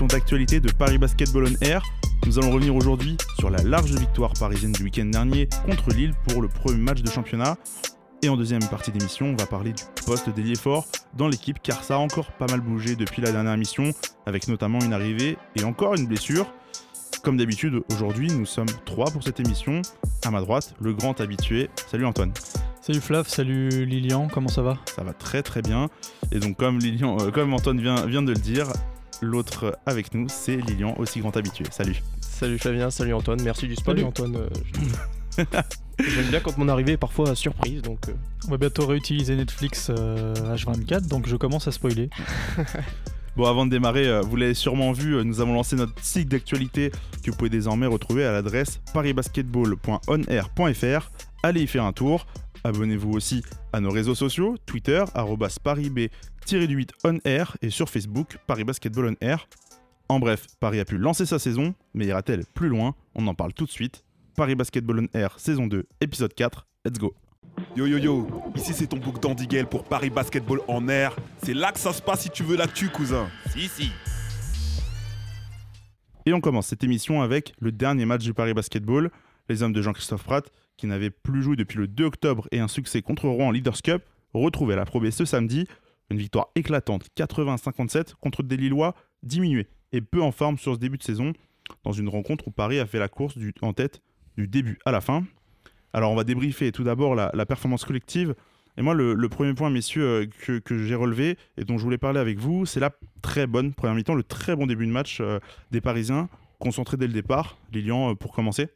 l'émission d'actualité de Paris Basketball on Air. Nous allons revenir aujourd'hui sur la large victoire parisienne du week-end dernier contre Lille pour le premier match de championnat. Et en deuxième partie d'émission, on va parler du poste d'ailier fort dans l'équipe car ça a encore pas mal bougé depuis la dernière émission, avec notamment une arrivée et encore une blessure. Comme d'habitude, aujourd'hui, nous sommes trois pour cette émission. À ma droite, le grand habitué. Salut Antoine. Salut Flav, salut Lilian, comment ça va? Ça va très très bien. Et donc comme Lilian, euh, comme Antoine vient, vient de le dire, l'autre avec nous, c'est Lilian, aussi grand habitué. Salut. Salut Flavien, salut Antoine, merci du spoil Salut. Antoine. euh, J'aime bien quand mon arrivée est parfois surprise, donc euh, On va bientôt réutiliser Netflix euh, H24, donc je commence à spoiler. Bon, avant de démarrer, euh, vous l'avez sûrement vu, euh, nous avons lancé notre site d'actualité que vous pouvez désormais retrouver à l'adresse parisbasketball.onair.fr. Allez y faire un tour. Abonnez-vous aussi à nos réseaux sociaux, Twitter, arrobas parisb-8 onair et sur Facebook, Paris Basketball on Air. En bref, Paris a pu lancer sa saison, mais ira-t-elle plus loin? On en parle tout de suite. Paris Basketball on Air, saison 2, épisode 4. Let's go Yo yo yo, ici c'est ton bouc d'Andiguel pour Paris Basketball en air. C'est là que ça se passe si tu veux l'actu, cousin. Si, si. Et on commence cette émission avec le dernier match du Paris Basketball. Les hommes de Jean-Christophe Pratt, qui n'avaient plus joué depuis le 2 octobre et un succès contre Rouen en Leaders Cup, retrouvaient la Pro B ce samedi. Une victoire éclatante, 80-57 contre des Lillois diminués et peu en forme sur ce début de saison, dans une rencontre où Paris a fait la course en tête du début à la fin. Alors on va débriefer tout d'abord la, performance collective. Et moi, le, premier point, messieurs, euh, que, j'ai relevé et dont je voulais parler avec vous, c'est la très bonne première mi-temps, le très bon début de match euh, des Parisiens, concentrés dès le départ. Lilian, euh, pour commencer.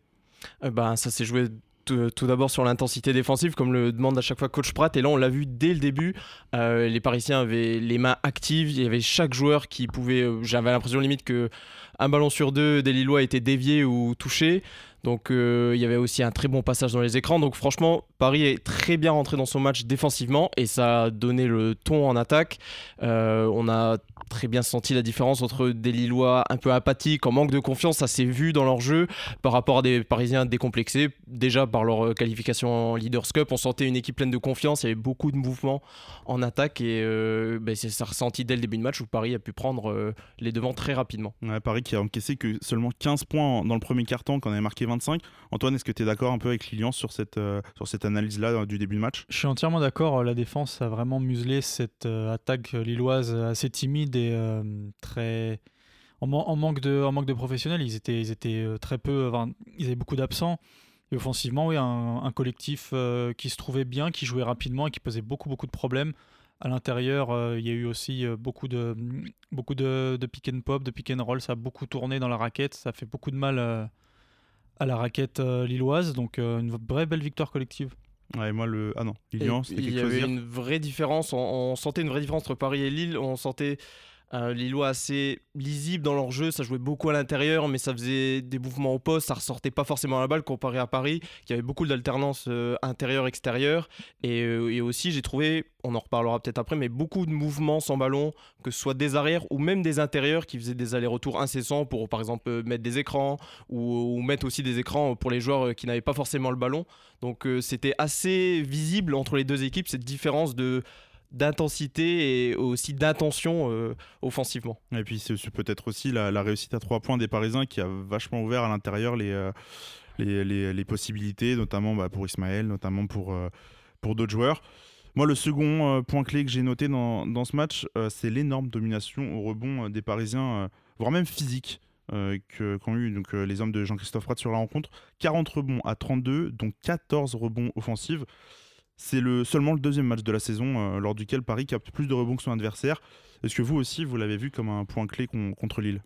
bah, ça s'est joué tout, d'abord sur l'intensité défensive, comme le demande à chaque fois coach Pratt. Et là, on l'a vu dès le début, euh, les Parisiens avaient les mains actives, il y avait chaque joueur qui pouvait. euh, J'avais l'impression limite que un ballon sur deux des Lillois était dévié ou touché. Donc euh, il y avait aussi un très bon passage dans les écrans. Donc franchement, Paris est très bien rentré dans son match défensivement et ça a donné le ton en attaque. Euh, on a très bien senti la différence entre des Lillois un peu apathiques, en manque de confiance. Ça s'est vu dans leur jeu par rapport à des Parisiens décomplexés. Déjà par leur euh, qualification en Leaders Cup, on sentait une équipe pleine de confiance. Il y avait beaucoup de mouvements en attaque et euh, ben, ça ressenti dès le début de match où Paris a pu prendre euh, les devants très rapidement. Paris qui a encaissé que seulement 15 points dans le premier quart-temps, quand on avait marqué 25. Antoine, est-ce que tu es d'accord un peu avec Lilian sur cette, euh, sur cette analyse-là euh, du début de match Je suis entièrement d'accord, euh, la défense a vraiment muselé cette euh, attaque lilloise assez timide et très... En, man- en manque de, en manque de professionnels, ils étaient, ils étaient très peu, enfin, ils avaient beaucoup d'absents. Et offensivement, oui, un, collectif qui se trouvait bien, qui jouait rapidement et qui posait beaucoup, beaucoup de problèmes. À l'intérieur, il y a eu aussi beaucoup, de, beaucoup de, de pick and pop, de pick and roll. Ça a beaucoup tourné dans la raquette. Ça fait beaucoup de mal à la raquette lilloise. Donc, une vraie belle victoire collective. Ouais, moi, le. Ah non, Lilian, c'était il y quelque chose à avait dire une vraie différence. On, on sentait une vraie différence entre Paris et Lille. On sentait euh, Lillois assez lisible dans leur jeu. Ça jouait beaucoup à l'intérieur, mais ça faisait des mouvements au poste. Ça ressortait pas forcément à la balle comparé à Paris, qui avait beaucoup d'alternance euh, intérieur-extérieur. Et, euh, et aussi, j'ai trouvé, on en reparlera peut-être après, mais beaucoup de mouvements sans ballon, que ce soit des arrières ou même des intérieurs qui faisaient des allers-retours incessants pour, par exemple, euh, mettre des écrans ou, mettre aussi des écrans pour les joueurs qui n'avaient pas forcément le ballon. Donc c'était assez visible entre les deux équipes cette différence de d'intensité et aussi d'intention euh, offensivement. Et puis, c'est peut-être aussi la, réussite à 3 points des Parisiens qui a vachement ouvert à l'intérieur les, euh, les, possibilités, notamment bah, pour Ismaël, notamment pour, euh, pour d'autres joueurs. Moi, le second point clé que j'ai noté dans, dans ce match, c'est l'énorme domination au rebond des Parisiens, voire même physique, que- qu'ont eu donc, les hommes de Jean-Christophe Pratt sur la rencontre. 40 rebonds à 32, dont 14 rebonds offensifs. C'est le, seulement le deuxième match de la saison euh, lors duquel Paris capte plus de rebonds que son adversaire. Est-ce que vous aussi, vous l'avez vu comme un point clé con- contre Lille?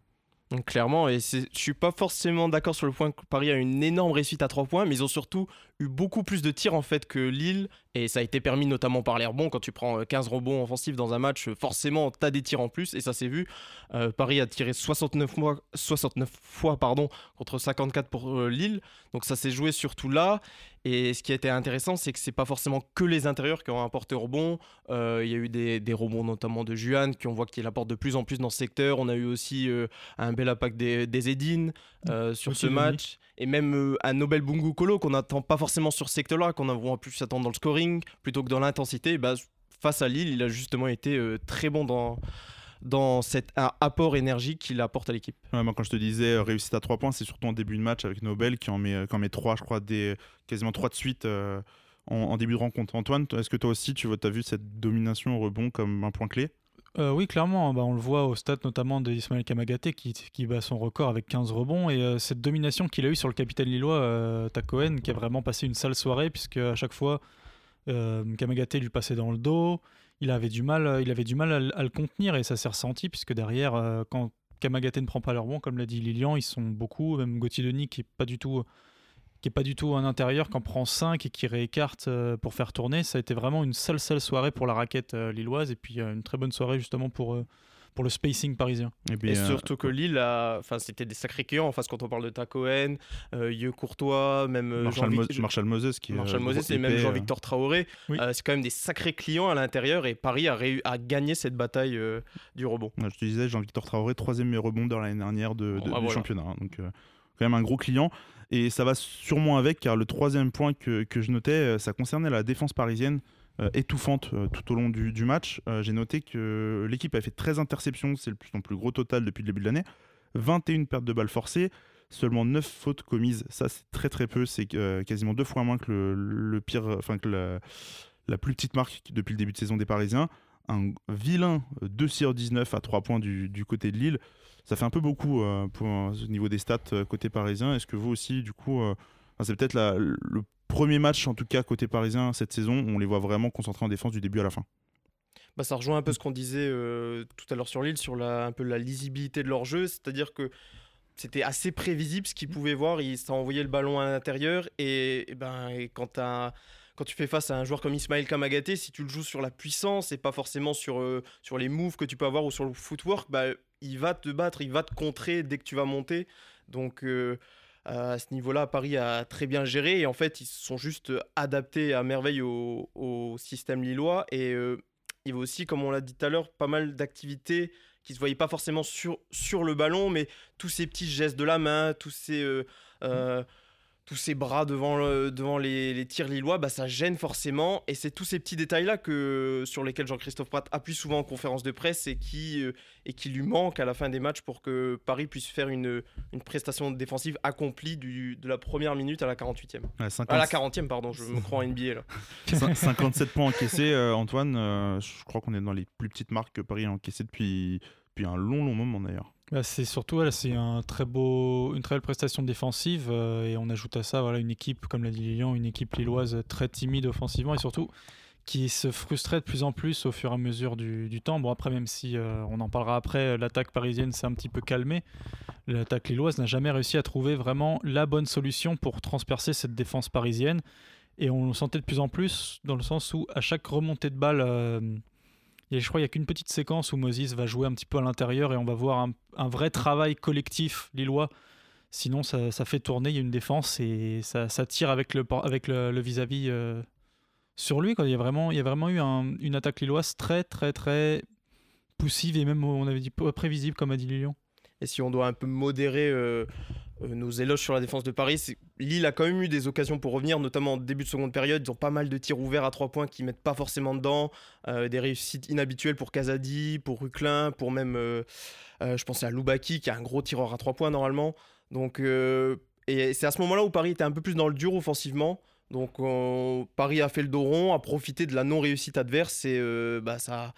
Clairement, et je suis pas forcément d'accord sur le point que Paris a une énorme réussite à 3 points, mais ils ont surtout eu beaucoup plus de tirs en fait que Lille, et ça a été permis notamment par les rebonds. Quand tu prends euh, 15 rebonds offensifs dans un match, euh, forcément tu as des tirs en plus, et ça s'est vu. Euh, Paris a tiré 69 fois, 69 fois pardon, contre 54 pour euh, Lille, donc ça s'est joué surtout là. Et ce qui a été intéressant, c'est que c'est pas forcément que les intérieurs qui ont apporté rebond. Euh, Il y a eu des, des rebonds notamment de Juan, qui on voit qu'il apporte de plus en plus dans ce secteur. On a eu aussi euh, un bel impact des, des Edine euh, sur Aussi ce match. Et même un Nobel Bungu Kolo qu'on n'attend pas forcément sur ce secteur-là, qu'on a pu s'attendre dans le scoring plutôt que dans l'intensité. Bah, face à Lille, il a justement été très bon dans, dans cet apport énergie qu'il apporte à l'équipe. Ouais, moi, quand je te disais euh, réussite à 3 points, c'est surtout en début de match avec Nobel qui en met, euh, qui en met 3, je crois, des, quasiment 3 de suite euh, en, en début de rencontre. Antoine, toi, est-ce que toi aussi, tu as vu cette domination au rebond comme un point clé? Euh, oui, clairement, bah, on le voit au stade notamment d'Ismaël Kamagaté qui, qui bat son record avec 15 rebonds et euh, cette domination qu'il a eue sur le capitaine lillois euh, Takoen qui a vraiment passé une sale soirée puisque à chaque fois euh, Kamagaté lui passait dans le dos, il avait du mal, il avait du mal à, le- contenir et ça s'est ressenti puisque derrière euh, quand Kamagaté ne prend pas le rebond comme l'a dit Lilian, ils sont beaucoup, même Gauthier Denis qui est pas du tout qui est un intérieur, qui en prend 5 et qui réécarte euh, pour faire tourner. Ça a été vraiment une sale, sale soirée pour la raquette euh, lilloise et puis euh, une très bonne soirée justement pour, euh, pour le spacing parisien. Eh bien, Et euh, surtout que Lille, a... enfin, c'était des sacrés clients en face quand on parle de Tacoen, euh, Yeux Courtois, même euh, Marshall, Mo- Marshall Moses qui est Marshall euh, Moses et même euh, Jean-Victor Traoré. Oui. Euh, c'est quand même des sacrés clients à l'intérieur et Paris a, a gagné cette bataille euh, du rebond. Ouais, Je te disais, Jean-Victor Traoré, troisième rebondeur l'année dernière de, bah du voilà. championnat. hein. donc, euh, quand même un gros client. Et ça va sûrement avec, car le troisième point que, que je notais, euh, ça concernait la défense parisienne euh, étouffante euh, tout au long du, match. Euh, J'ai noté que l'équipe a fait 13 interceptions, c'est son plus gros total depuis le début de l'année. 21 pertes de balles forcées, seulement 9 fautes commises. Ça, c'est très très peu. C'est euh, quasiment deux fois moins que le, pire, enfin que la, plus petite marque depuis le début de saison des Parisiens. Un vilain euh, 2 sur 19 à 3 points du, côté de Lille. Ça fait un peu beaucoup euh, euh, au niveau des stats euh, côté parisien. Est-ce que vous aussi, du coup, euh, c'est peut-être le premier match, en tout cas côté parisien cette saison, on les voit vraiment concentrés en défense du début à la fin. Bah, ça rejoint un peu ce qu'on disait euh, tout à l'heure sur Lille, sur la, un peu la lisibilité de leur jeu, c'est-à-dire que c'était assez prévisible ce qu'ils pouvaient voir, ils envoyaient le ballon à l'intérieur et, ben, quand, quand tu fais face à un joueur comme Ismaël Kamagaté, si tu le joues sur la puissance et pas forcément sur, euh, sur les moves que tu peux avoir ou sur le footwork, bah, il va te battre, il va te contrer dès que tu vas monter. Donc euh, à ce niveau-là, Paris a très bien géré et en fait, ils se sont juste adaptés à merveille au, système lillois. Et euh, il y avait aussi, comme on l'a dit tout à l'heure, pas mal d'activités qui se voyaient pas forcément sur, sur le ballon, mais tous ces petits gestes de la main, tous ces, euh, euh, tous ces bras devant, le- devant les, les tirs lillois, bah, ça gêne forcément. Et c'est tous ces petits détails-là que, sur lesquels Jean-Christophe Pratt appuie souvent en conférence de presse et qui, euh, et qui lui manquent à la fin des matchs pour que Paris puisse faire une, une prestation défensive accomplie du, de la première minute à la 48e. Ouais, 50 À la 40e, pardon, je me crois en NBA là. Cin- 57 points encaissés, euh, Antoine. euh, je crois qu'on est dans les plus petites marques que Paris a encaissées depuis, depuis un long, long moment d'ailleurs. Bah, c'est surtout voilà, c'est un très beau, une très belle prestation défensive euh, et on ajoute à ça voilà, une équipe, comme l'a dit Lilian, une équipe lilloise très timide offensivement et surtout qui se frustrait de plus en plus au fur et à mesure du, temps. Bon après même si euh, on en parlera après, l'attaque parisienne s'est un petit peu calmée, l'attaque lilloise n'a jamais réussi à trouver vraiment la bonne solution pour transpercer cette défense parisienne et on le sentait de plus en plus dans le sens où à chaque remontée de balle euh, a- je crois qu'il n'y a qu'une petite séquence où Moses va jouer un petit peu à l'intérieur et on va voir un, vrai travail collectif lillois. Sinon, ça, fait tourner, il y a une défense et ça, tire avec le avec le vis-à-vis euh, sur lui. Quoi. Il, y a vraiment, il y a vraiment eu un- une attaque lilloise très, très, très poussive et même, on avait dit, prévisible, comme a dit Lilian. Et si on doit un peu modérer euh, nos éloges sur la défense de Paris, Lille a quand même eu des occasions pour revenir, notamment en début de seconde période. Ils ont pas mal de tirs ouverts à trois points qui mettent pas forcément dedans, euh, des réussites inhabituelles pour Kazadi, pour Ruclin, pour même, euh, euh, je pensais à Loubaki qui a un gros tireur à trois points normalement. Donc, euh, et c'est à ce moment-là où Paris était un peu plus dans le dur offensivement. Donc on- Paris a fait le dos rond, a profité de la non-réussite adverse et euh, bah, ça,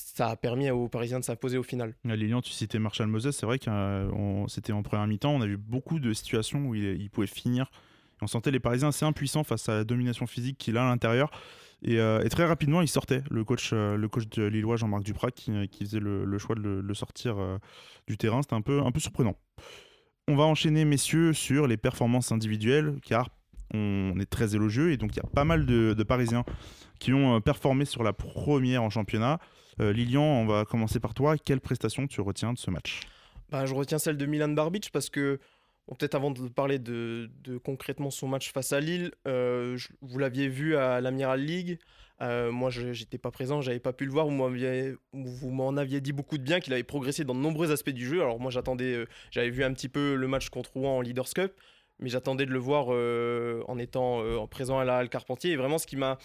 ça a permis aux Parisiens de s'imposer au final. À Lilian, tu citais Marshall Moses, c'est vrai que c'était en première mi-temps, on a vu beaucoup de situations où il, pouvait finir. On sentait les Parisiens assez impuissants face à la domination physique qu'il a à l'intérieur. Et, euh, très rapidement, il sortait, le coach, euh, le coach de Lillois, Jean-Marc Duprat, qui, qui faisait le, choix de le, sortir euh, du terrain. C'était un peu, un peu surprenant. On va enchaîner, messieurs, sur les performances individuelles, car on est très élogieux et donc il y a pas mal de, Parisiens qui ont euh, performé sur la première en championnat. Euh, Lilian, on va commencer par toi. Quelle prestation tu retiens de ce match? Bah, je retiens celle de Milan Barbic parce que, peut-être avant de parler de, de concrètement son match face à Lille, euh, vous l'aviez vu à l'Amiral League. Euh, moi, je j'étais pas présent, j'avais pas pu le voir. Vous m'en aviez dit beaucoup de bien, qu'il avait progressé dans de nombreux aspects du jeu. Alors moi, j'attendais, j'avais vu un petit peu le match contre Rouen en Leaders Cup, mais j'attendais de le voir en étant en présent à la Halle Carpentier. Et vraiment, ce qui m'a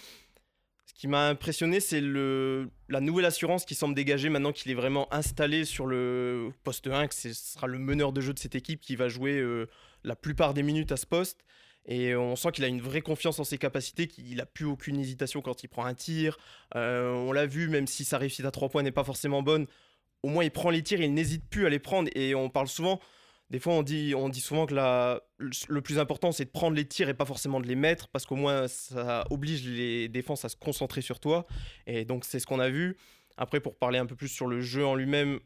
qui m'a impressionné, c'est la nouvelle assurance qui semble dégager maintenant qu'il est vraiment installé sur le poste 1, que ce sera le meneur de jeu de cette équipe qui va jouer euh, la plupart des minutes à ce poste. Et on sent qu'il a une vraie confiance en ses capacités, qu'il n'a plus aucune hésitation quand il prend un tir. Euh, on l'a vu, même si sa réussite à 3 points n'est pas forcément bonne, au moins il prend les tirs, il n'hésite plus à les prendre. Et on parle souvent, des fois on dit, on dit souvent que le plus important c'est de prendre les tirs et pas forcément de les mettre, parce qu'au moins ça oblige les défenses à se concentrer sur toi. Et donc c'est ce qu'on a vu. Après, pour parler un peu plus sur le jeu en lui-même,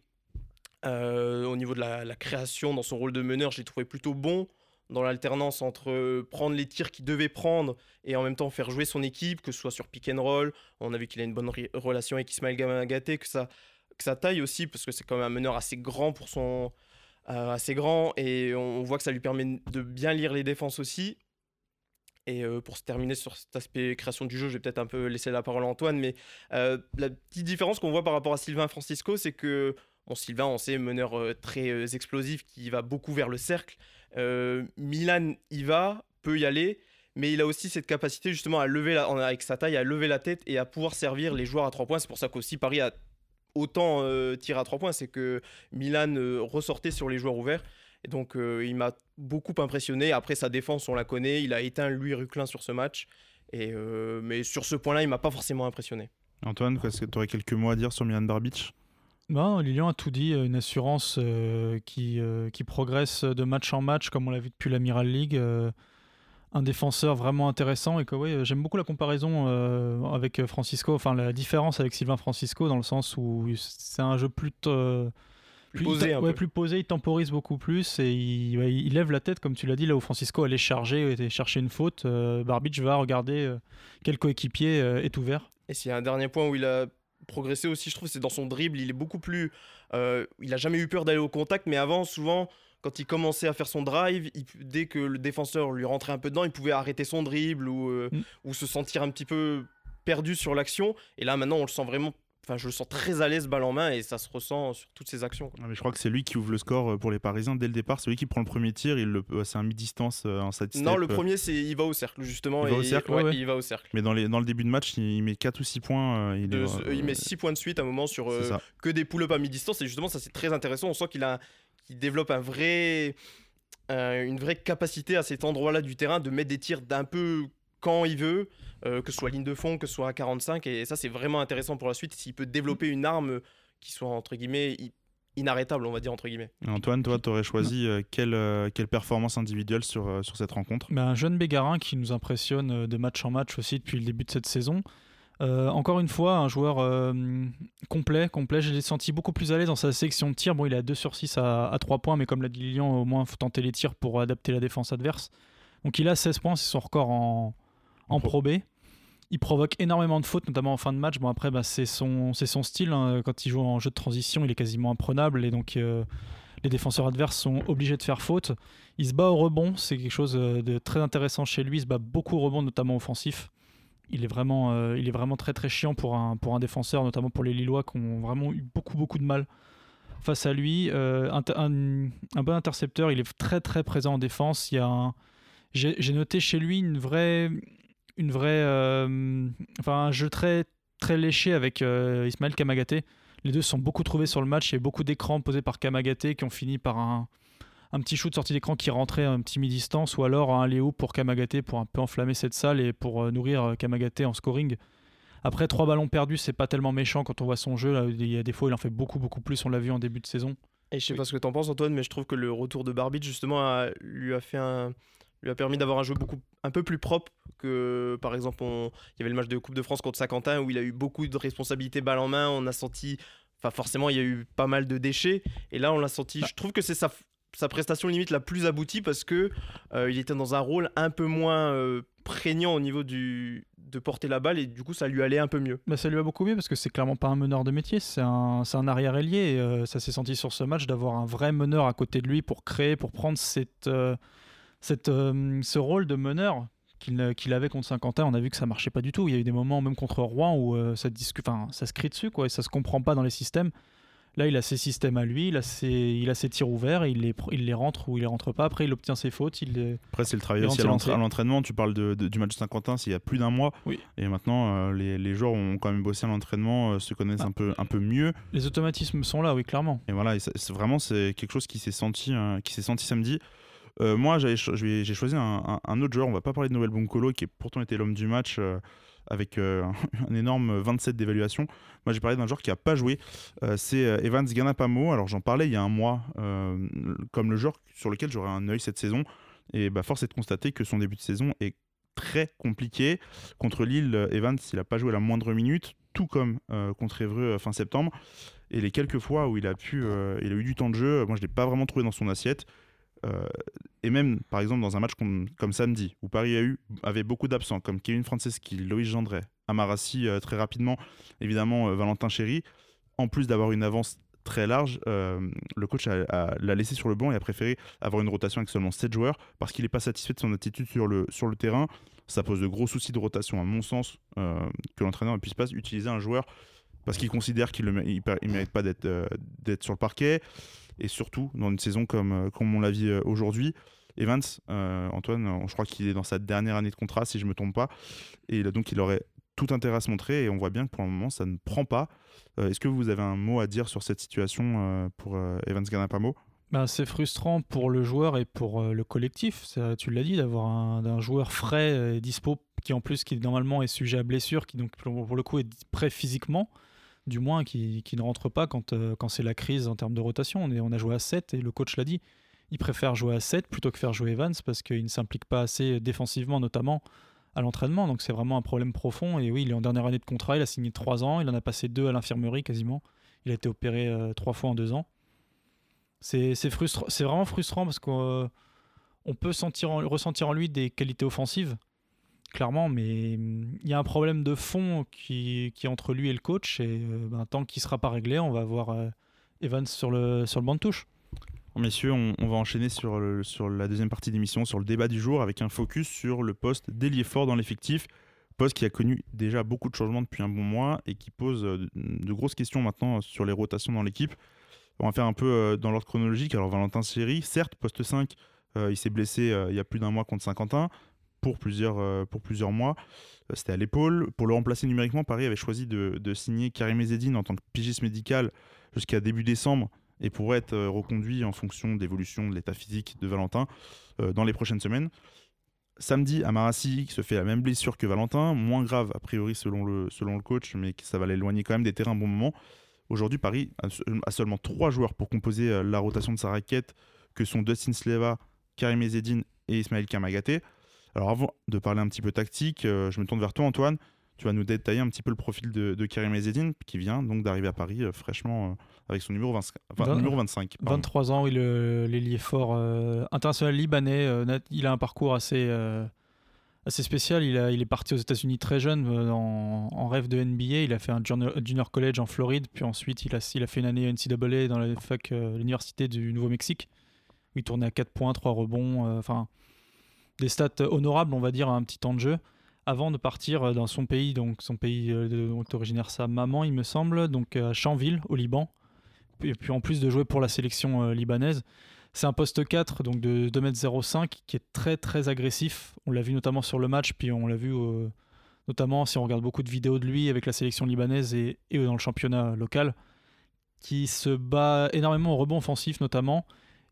euh, au niveau de la, création dans son rôle de meneur, j'ai trouvé plutôt bon dans l'alternance entre prendre les tirs qu'il devait prendre et en même temps faire jouer son équipe, que ce soit sur pick and roll. On a vu qu'il a une bonne relation avec Ismaël Gamagaté, que que ça taille aussi, parce que c'est quand même un meneur assez grand pour son. Euh, assez grand, et on voit que ça lui permet de bien lire les défenses aussi. Et euh, pour se terminer sur cet aspect création du jeu, je vais peut-être un peu laisser la parole à Antoine, mais la petite différence qu'on voit par rapport à Sylvain Francisco, c'est que bon, Sylvain, on sait, meneur très explosif qui va beaucoup vers le cercle, euh, Milan y va, peut y aller, mais il a aussi cette capacité justement à lever la, avec sa taille à lever la tête et à pouvoir servir les joueurs à trois points. C'est pour ça qu'aussi Paris a autant euh, tiré à trois points, c'est que Milan euh, ressortait sur les joueurs ouverts. Et donc il m'a beaucoup impressionné. Après sa défense, on la connaît, il a éteint Louis Ruclin sur ce match. Et, mais sur ce point-là, il m'a pas forcément impressionné. Antoine, est-ce que tu aurais quelques mots à dire sur Milan Barbic? Non, Lilian a tout dit, une assurance euh, qui, euh, qui progresse de match en match, comme on l'a vu depuis l'Amiral League. Euh, un défenseur vraiment intéressant et que ouais, j'aime beaucoup la comparaison avec Francisco, enfin la différence avec Sylvain Francisco dans le sens où c'est un jeu plus, plus posé, ouais, plus posé, il temporise beaucoup plus et il, il lève la tête comme tu l'as dit là où Francisco allait charger, était chercher une faute. Barbic va regarder quel coéquipier est ouvert. Et s'il y a un dernier point où il a progresser aussi, je trouve, c'est dans son dribble. Il est beaucoup plus. Euh, il a jamais eu peur d'aller au contact, mais avant, souvent, quand il commençait à faire son drive, dès que le défenseur lui rentrait un peu dedans, il pouvait arrêter son dribble ou, euh, mm. ou se sentir un petit peu perdu sur l'action. Et là, maintenant, on le sent vraiment Enfin, je le sens très à l'aise balle en main et ça se ressent sur toutes ses actions. mais je crois que c'est lui qui ouvre le score euh, pour les Parisiens dès le départ. C'est lui qui prend le premier tir. Il le, c'est un mi-distance en side Non, le premier, c'est il va au cercle justement. Il va au cercle. Ouais, Il va au cercle. Mais dans, les, dans le début de match, il met 4 ou 6 points. il, il, met 6 points de suite à un moment sur que des pull-ups à mi-distance. Et justement, ça c'est très intéressant. On sent qu'il a, qu'il développe un vrai, une vraie capacité à cet endroit-là du terrain de mettre des tirs d'un peu quand il veut, euh, que ce soit ligne de fond, que ce soit à 45. Et ça, c'est vraiment intéressant pour la suite s'il peut développer une arme qui soit, entre guillemets, inarrêtable, on va dire, entre guillemets. Antoine, toi, tu aurais choisi euh, quelle, euh, quelle performance individuelle sur, sur cette rencontre? Ben, Un jeune Bégarin qui nous impressionne de match en match aussi depuis le début de cette saison. Encore une fois, un joueur complet, complet. Je l'ai senti beaucoup plus à l'aise dans sa section de tir. Bon, il a 2 sur 6 à, à 3 points, mais comme l'a dit Lilian, au moins, il faut tenter les tirs pour adapter la défense adverse. Donc il a 16 points, c'est son record en, en Pro B. Il provoque énormément de fautes, notamment en fin de match. Bon, après, bah, c'est son, son style. Hein. Quand il joue en jeu de transition, il est quasiment imprenable. Et donc, euh, les défenseurs adverses sont obligés de faire faute. Il se bat au rebond. C'est quelque chose euh, de très intéressant chez lui. Il se bat beaucoup au rebond, notamment offensif. Il est vraiment, euh, il est vraiment très très chiant pour un, pour un défenseur, notamment pour les Lillois qui ont vraiment eu beaucoup beaucoup de mal face à lui. un, un, bon intercepteur. Il est très très présent en défense. Il y a j'ai noté chez lui une vraie une vraie, euh, enfin un jeu très très léché avec euh, Ismaël Kamagaté. Les deux sont beaucoup trouvés sur le match. Il y a beaucoup d'écrans posés par Kamagaté qui ont fini par un, un petit shoot sorti d'écran qui rentrait un petit mi-distance ou alors un Léo pour Kamagaté pour un peu enflammer cette salle et pour euh, nourrir Kamagaté en scoring. Après, trois ballons perdus, c'est pas tellement méchant quand on voit son jeu. Là, il y a des fois, il en fait beaucoup, beaucoup plus. On l'a vu en début de saison. Et je sais pas ce que t'en penses, Antoine, mais je trouve que le retour de Barbit, justement, lui a fait un, lui a permis d'avoir un jeu beaucoup un peu plus propre que par exemple il y avait le match de Coupe de France contre Saint-Quentin où il a eu beaucoup de responsabilités balle en main on a senti enfin forcément il y a eu pas mal de déchets et là on l'a senti je trouve que c'est sa, sa prestation limite la plus aboutie parce que euh, il était dans un rôle un peu moins euh, prégnant au niveau du de porter la balle et du coup ça lui allait un peu mieux. Bah ça lui a beaucoup mieux parce que c'est clairement pas un meneur de métier, c'est un, un arrière ailier euh, ça s'est senti sur ce match d'avoir un vrai meneur à côté de lui pour créer, pour prendre cette cette, ce rôle de meneur qu'il avait contre Saint-Quentin, on a vu que ça marchait pas du tout. Il y a eu des moments, même contre Rouen, où ça, ça se crie dessus, quoi, et ça se comprend pas dans les systèmes. Là, il a ses systèmes à lui, il a ses, il a ses tirs ouverts, et il les, pr- il les rentre ou il les rentre pas. Après, il obtient ses fautes. Il les- Après, c'est le travail aussi à l'entraînement. Tu parles de- de- du match de Saint-Quentin, c'est il y a plus d'un mois. Oui. Et maintenant, euh, les, les joueurs ont quand même bossé à l'entraînement, euh, se connaissent Ah. un, peu, un peu mieux. les automatismes sont là, oui, clairement. Et voilà, c'est vraiment c'est quelque chose qui s'est senti, qui s'est senti samedi. Euh, moi, cho- j'ai choisi un, un- un autre joueur. On va pas parler de Noël Boncolo, qui est pourtant été l'homme du match avec euh, un énorme 27 d'évaluation. Moi, j'ai parlé d'un joueur qui a pas joué. Euh, c'est euh, Evans Ganapamo. Alors, j'en parlais il y a un mois, comme le joueur sur lequel j'aurais un œil cette saison. Et bah, force est de constater que son début de saison est très compliqué. Contre Lille, Evans, il a pas joué la moindre minute, tout comme contre Évreux fin septembre. Et les quelques fois où il a pu, il a eu du temps de jeu, moi je l'ai pas vraiment trouvé dans son assiette. Euh, et même, par exemple, dans un match comme, samedi, où Paris a eu, avait beaucoup d'absents, comme Kevin Franceschi, Loïs Gendret, Amarassi euh, très rapidement, évidemment euh, Valentin Chéry, en plus d'avoir une avance très large, euh, le coach l'a laissé sur le banc et a préféré avoir une rotation avec seulement 7 joueurs parce qu'il n'est pas satisfait de son attitude sur le, sur le terrain. Ça pose de gros soucis de rotation, à mon sens, que l'entraîneur ne puisse pas utiliser un joueur parce qu'il considère qu'il ne mérite pas d'être euh, d'être sur le parquet. Et surtout, dans une saison comme, euh, comme on l'a vu euh, aujourd'hui, Evans, Antoine, je crois qu'il est dans sa dernière année de contrat, si je ne me trompe pas. Et donc, il aurait tout intérêt à se montrer. Et on voit bien que pour le moment, ça ne prend pas. Est-ce que vous avez un mot à dire sur cette situation pour Evans Ganapamo Ben, c'est frustrant pour le joueur et pour le collectif, tu l'as dit, d'avoir un, d'un joueur frais et dispo qui en plus qui normalement est sujet à blessure, qui donc pour le coup est prêt physiquement, du moins qui, ne rentre pas quand, euh, quand c'est la crise en termes de rotation. On, a joué à 7 et le coach l'a dit, il préfère jouer à 7 plutôt que faire jouer Evans parce qu'il ne s'implique pas assez défensivement notamment à l'entraînement, donc c'est vraiment un problème profond. Et oui, il est en dernière année de contrat, il a signé 3 ans, il en a passé 2 à l'infirmerie quasiment, il a été opéré 3 fois en 2 ans. C'est vraiment frustrant parce qu'on on peut sentir en- ressentir en lui des qualités offensives, clairement, mais hum, il y a un problème de fond qui, qui est entre lui et le coach. Et euh, ben, tant qu'il ne sera pas réglé, on va avoir euh, Evans sur le, sur le banc de touche. Messieurs, on, va enchaîner sur, sur la deuxième partie d'émission, sur le débat du jour, avec un focus sur le poste d'ailier fort dans l'effectif. Poste qui a connu déjà beaucoup de changements depuis un bon mois et qui pose euh, de, grosses questions maintenant sur les rotations dans l'équipe. On va faire un peu dans l'ordre chronologique. Alors, Valentin Seri, certes, poste 5, euh, il s'est blessé il y a plus d'un mois contre Saint-Quentin pour plusieurs, euh, pour plusieurs mois. Euh, C'était à l'épaule. Pour le remplacer numériquement, Paris avait choisi de, de signer Karim Ezzedine en tant que pigiste médical jusqu'à début décembre et pourrait être euh, reconduit en fonction de l'évolution de l'état physique de Valentin dans les prochaines semaines. Samedi, Amarassi se fait la même blessure que Valentin, moins grave a priori selon le, selon le coach, mais ça va l'éloigner quand même des terrains un bon moment. Aujourd'hui, Paris a, se- a seulement trois joueurs pour composer la rotation de sa raquette, que sont Dustin Sleva, Karim Ezzedine et Ismaël Kamagaté. Alors avant de parler un petit peu tactique, euh, je me tourne vers toi Antoine. Tu vas nous détailler un petit peu le profil de, de Karim Ezzedine, qui vient donc d'arriver à Paris euh, fraîchement euh, avec son numéro, 20 enfin, Vingt- numéro 25. pardon. 23 ans, il est l'ailier fort euh, international libanais. euh, il a un parcours assez, euh, assez spécial. Il, a, il est parti aux États-Unis très jeune, en, en rêve de NBA. Il a fait un junior, junior college en Floride, puis ensuite il a, il a fait une année NCAA dans la fac, l'université du Nouveau-Mexique, où il tournait à 4 points, 3 rebonds. Enfin, des stats honorables, on va dire, à un petit temps de jeu. Avant de partir euh, dans son pays, donc son pays euh, dont est originaire sa maman, il me semble, donc à Chanville, au Liban. Et puis en plus de jouer pour la sélection euh, libanaise, c'est un poste 4, donc de 2m05, qui est très très agressif. On l'a vu notamment sur le match, puis on l'a vu euh, notamment si on regarde beaucoup de vidéos de lui avec la sélection libanaise et, et dans le championnat local, qui se bat énormément au rebond offensif notamment.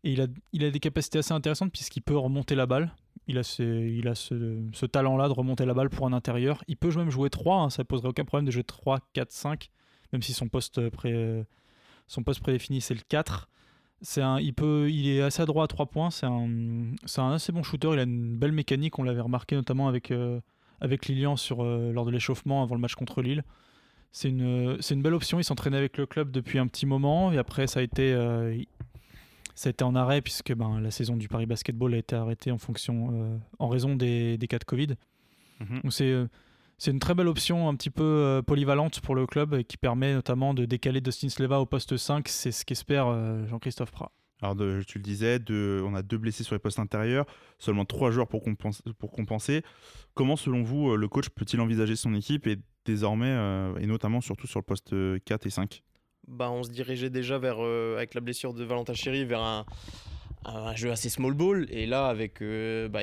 Et il a des capacités assez intéressantes puisqu'il peut remonter la balle. Il a, ce, il a ce, ce talent-là de remonter la balle pour un intérieur. Il peut même jouer 3, hein, ça ne poserait aucun problème de jouer 3, 4, 5, même si son poste, pré, son poste prédéfini c'est le 4. C'est un, il, peut, il est assez adroit à 3 points, c'est un, un assez bon shooter, il a une belle mécanique, on l'avait remarqué notamment avec, euh, avec Lilian sur, euh, lors de l'échauffement avant le match contre Lille. C'est une, une belle option, il s'entraînait avec le club depuis un petit moment et après ça a été, euh, ça a été en arrêt puisque ben, la saison du Paris Basketball a été arrêtée en, fonction, euh, en raison des, des cas de Covid. Mhm. C'est euh, c'est une très belle option un petit peu euh, polyvalente pour le club et qui permet notamment de décaler Dustin Sleva au poste 5. C'est ce qu'espère Jean-Christophe Prat. Alors, de- tu le disais, on a deux blessés sur les postes intérieurs, seulement trois joueurs pour, compenser. pour compenser. Comment, selon vous, le coach peut-il envisager son équipe et désormais, euh, et notamment surtout sur le poste 4 et 5 bah, on se dirigeait déjà vers, euh, avec la blessure de Valentin Chéry vers un, un jeu assez small ball. Et là, avec euh, bah,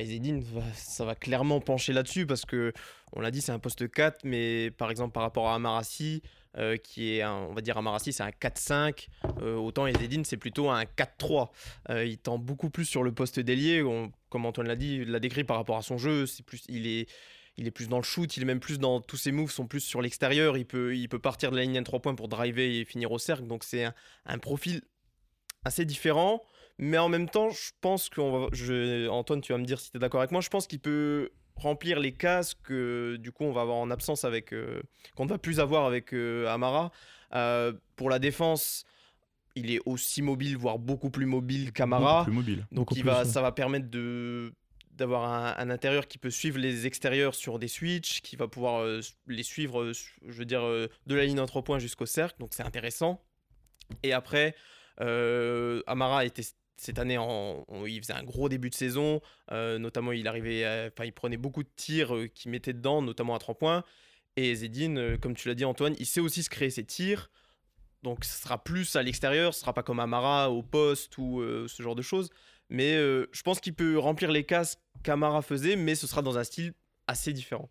ça va clairement pencher là-dessus parce que, on l'a dit, c'est un poste 4, mais par exemple, par rapport à Amarassi, euh, qui est, un, on va dire, Amarassi, c'est un 4-5, euh, autant Ezedine, c'est plutôt un 4-3. Euh, il tend beaucoup plus sur le poste d'ailier, comme Antoine l'a dit, l'a décrit par rapport à son jeu. C'est plus, il est. Il est plus dans le shoot, il est même plus dans tous ses moves sont plus sur l'extérieur. Il peut, il peut partir de la ligne à 3 points pour driver et finir au cercle. Donc c'est un, un profil assez différent. Mais en même temps, je pense qu'on va. Je, Antoine, tu vas me dire si tu es d'accord avec moi. Je pense qu'il peut remplir les cases que du coup on va avoir en absence avec. euh, qu'on ne va plus avoir avec euh, Amara. Euh, pour la défense, il est aussi mobile, voire beaucoup plus mobile qu'Amara. Beaucoup plus mobile. Donc il va, ça va permettre de d'avoir un, intérieur qui peut suivre les extérieurs sur des switches, qui va pouvoir euh, les suivre, euh, je veux dire, euh, de la ligne en 3 points jusqu'au cercle. Donc c'est intéressant. Et après, Amara était cette année, on- il faisait un gros début de saison. notamment, il arrivait, enfin, il prenait beaucoup de tirs qu'il mettait dedans, notamment à 3 points. Et Zedine, comme tu l'as dit, Antoine, il sait aussi se créer ses tirs. Donc, ce sera plus à l'extérieur, ce sera pas comme Amara au poste ou ce genre de choses. Mais euh, je pense qu'il peut remplir les cases qu'Amara faisait, mais ce sera dans un style assez différent.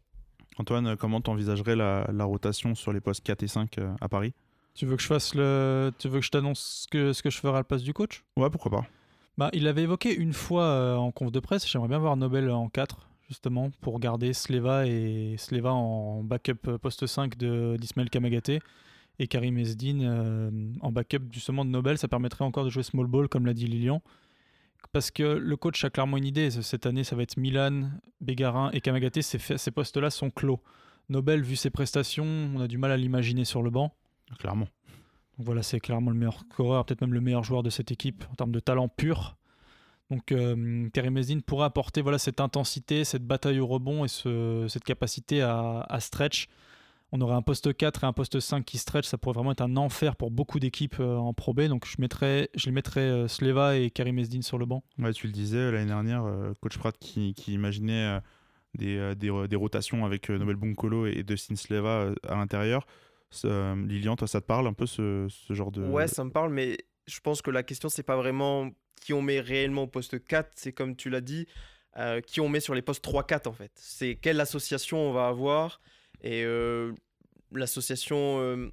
Antoine, comment t'envisagerais la, la rotation sur les postes 4 et 5 euh, à Paris? Tu veux que je fasse le. Tu veux que je t'annonce ce que, ce que je ferai à la place du coach? Ouais, pourquoi pas. Bah, il avait évoqué une fois euh, en conf de presse, j'aimerais bien voir Nobel en 4, justement, pour garder Sleva et Sleva en backup euh, poste 5 de d'Ismaël Kamagaté et Karim Esdine euh, en backup justement de Nobel. Ça permettrait encore de jouer small ball, comme l'a dit Lilian. Parce que le coach a clairement une idée. Cette année, ça va être Milan, Bégarin et Kamagaté. Ces, postes-là sont clos. Nobel, vu ses prestations, on a du mal à l'imaginer sur le banc. Clairement. Donc voilà, c'est clairement le meilleur scoreur, peut-être même le meilleur joueur de cette équipe en termes de talent pur. Donc euh, Karim pourrait apporter voilà, cette intensité, cette bataille au rebond et ce- cette capacité à, à stretch. On aurait un poste 4 et un poste 5 qui stretch, ça pourrait vraiment être un enfer pour beaucoup d'équipes euh, en Pro B. Donc je, mettrais, je les mettrais euh, Sleva et Karim Esdine sur le banc. Ouais, tu le disais l'année dernière, euh, coach Pratt qui, qui imaginait euh, des, euh, des, des rotations avec euh, Nobel Bunkolo et Dustin Sleva euh, à l'intérieur. Euh, Lilian, toi, ça te parle un peu ce, ce genre de. Ouais, ça me parle, mais je pense que la question, c'est pas vraiment qui on met réellement au poste 4, c'est comme tu l'as dit, euh, qui on met sur les postes 3-4 en fait. C'est quelle association on va avoir. Et euh, l'association euh,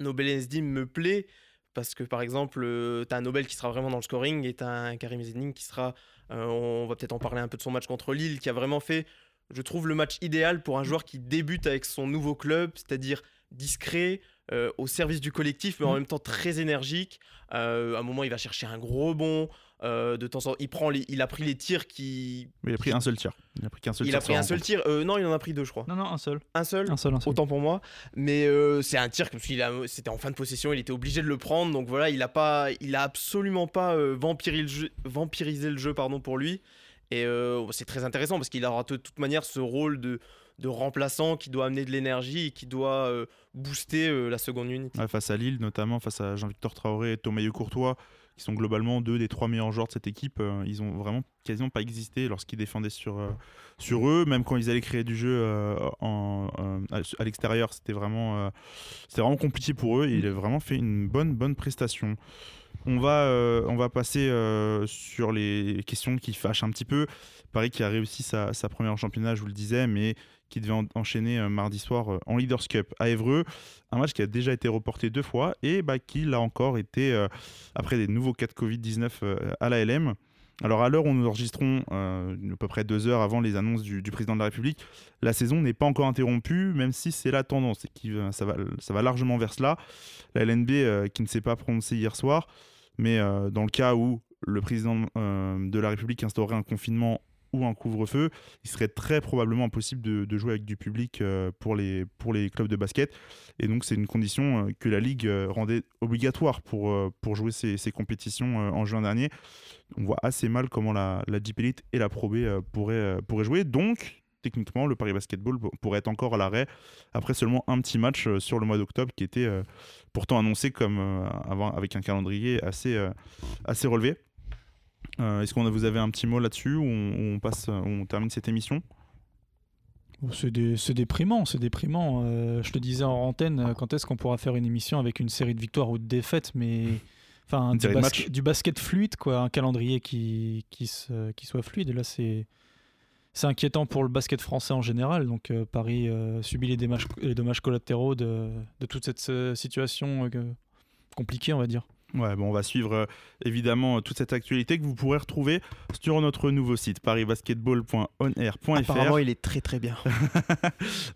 Nobel SD me plaît parce que par exemple, tu as un Nobel qui sera vraiment dans le scoring et tu as un Karim Zedine qui sera. euh, on va peut-être en parler un peu de son match contre Lille, qui a vraiment fait, je trouve, le match idéal pour un joueur qui débute avec son nouveau club, c'est-à-dire discret, euh, au service du collectif, mais en Mhm. même temps très énergique. Euh, à un moment, il va chercher un gros bond. euh, de temps en temps, il, prend les- il a pris les tirs qui. Mais il a pris un seul tir. Il a pris qu'un seul Il tir. a pris un seul tir. Euh, non, il en a pris deux, je crois. Non, non, un seul. Un seul Un seul, un seul. Autant pour moi. Mais euh, c'est un tir, parce qu'il a, c'était en fin de possession, il était obligé de le prendre. Donc voilà, il a, pas, il a absolument pas euh, vampirisé le jeu, vampirisé le jeu pardon, pour lui. Et euh, c'est très intéressant parce qu'il aura de toute manière ce rôle de, de remplaçant qui doit amener de l'énergie et qui doit euh, booster euh, la seconde unité. Face à Lille, notamment face à Jean-Victor Traoré et Thomas Courtois, qui sont globalement deux des trois meilleurs joueurs de cette équipe. euh, ils ont vraiment quasiment pas existé lorsqu'ils défendaient sur, sur eux, même quand ils allaient créer du jeu à- l'extérieur, c'était vraiment, c'était vraiment compliqué pour eux. Et il a vraiment fait une bonne, bonne prestation. On va, on va passer sur les questions qui fâchent un petit peu. Paris qui a réussi sa, sa première championnat, je vous le disais, mais qui devait en- enchaîner euh, mardi soir euh, en Leaders Cup à Évreux. Un match qui a déjà été reporté deux fois et bah, qui l'a encore été euh, après des nouveaux cas de Covid-19 euh, à la LM. Alors à l'heure où nous enregistrons, euh, à peu près deux heures avant les annonces du, président de la République, la saison n'est pas encore interrompue, même si c'est la tendance et qui, ça, va, ça va largement vers cela. La LNB qui ne s'est pas prononcée hier soir, mais dans le cas où le président de la République instaurerait un confinement ou un couvre-feu, il serait très probablement impossible de, jouer avec du public euh, pour, les, pour les clubs de basket. Et donc c'est une condition euh, que la Ligue euh, rendait obligatoire pour, pour jouer ces, ces compétitions en juin dernier. On voit assez mal comment la, la Deep Elite et la Pro B pourraient, pourraient jouer. Donc techniquement, le Paris Basketball pour- pourrait être encore à l'arrêt après seulement un petit match sur le mois d'octobre qui était pourtant annoncé comme avec un calendrier assez, assez relevé. Euh, Est-ce qu'on vous avez un petit mot là-dessus ou on, on passe, on termine cette émission? Bon, c'est dé- c'est déprimant, c'est déprimant. Euh, je te disais en antenne, euh, quand est-ce qu'on pourra faire une émission avec une série de victoires ou de défaites, mais enfin du, basket- matchs. du basket fluide, quoi, un calendrier qui, qui, se- qui soit fluide. Là, c'est c'est inquiétant pour le basket français en général. Donc euh, Paris euh, subit les dommages, les dommages collatéraux de, de toute cette euh, situation euh, compliquée, on va dire. Ouais, bon, on va suivre euh, évidemment toute cette actualité que vous pourrez retrouver sur notre nouveau site parisbasketball.onair.fr. Apparemment, il est très très bien.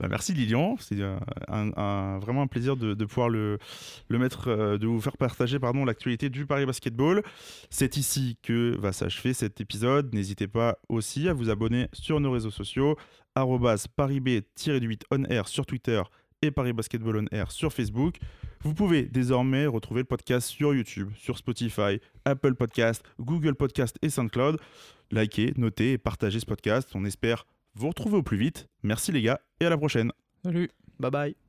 Bah, merci Lilian, c'est euh, un, un- vraiment un plaisir de, de pouvoir le, le mettre, euh, de vous faire partager pardon l'actualité du Paris Basketball. C'est ici que va s'achever cet épisode. N'hésitez pas aussi à vous abonner sur nos réseaux sociaux arobase parisb-8 on air sur Twitter et Paris Basketball on air sur Facebook. Vous pouvez désormais retrouver le podcast sur YouTube, sur Spotify, Apple Podcast, Google Podcast et SoundCloud. Likez, notez et partagez ce podcast. On espère vous retrouver au plus vite. Merci les gars et à la prochaine. Salut Bye bye.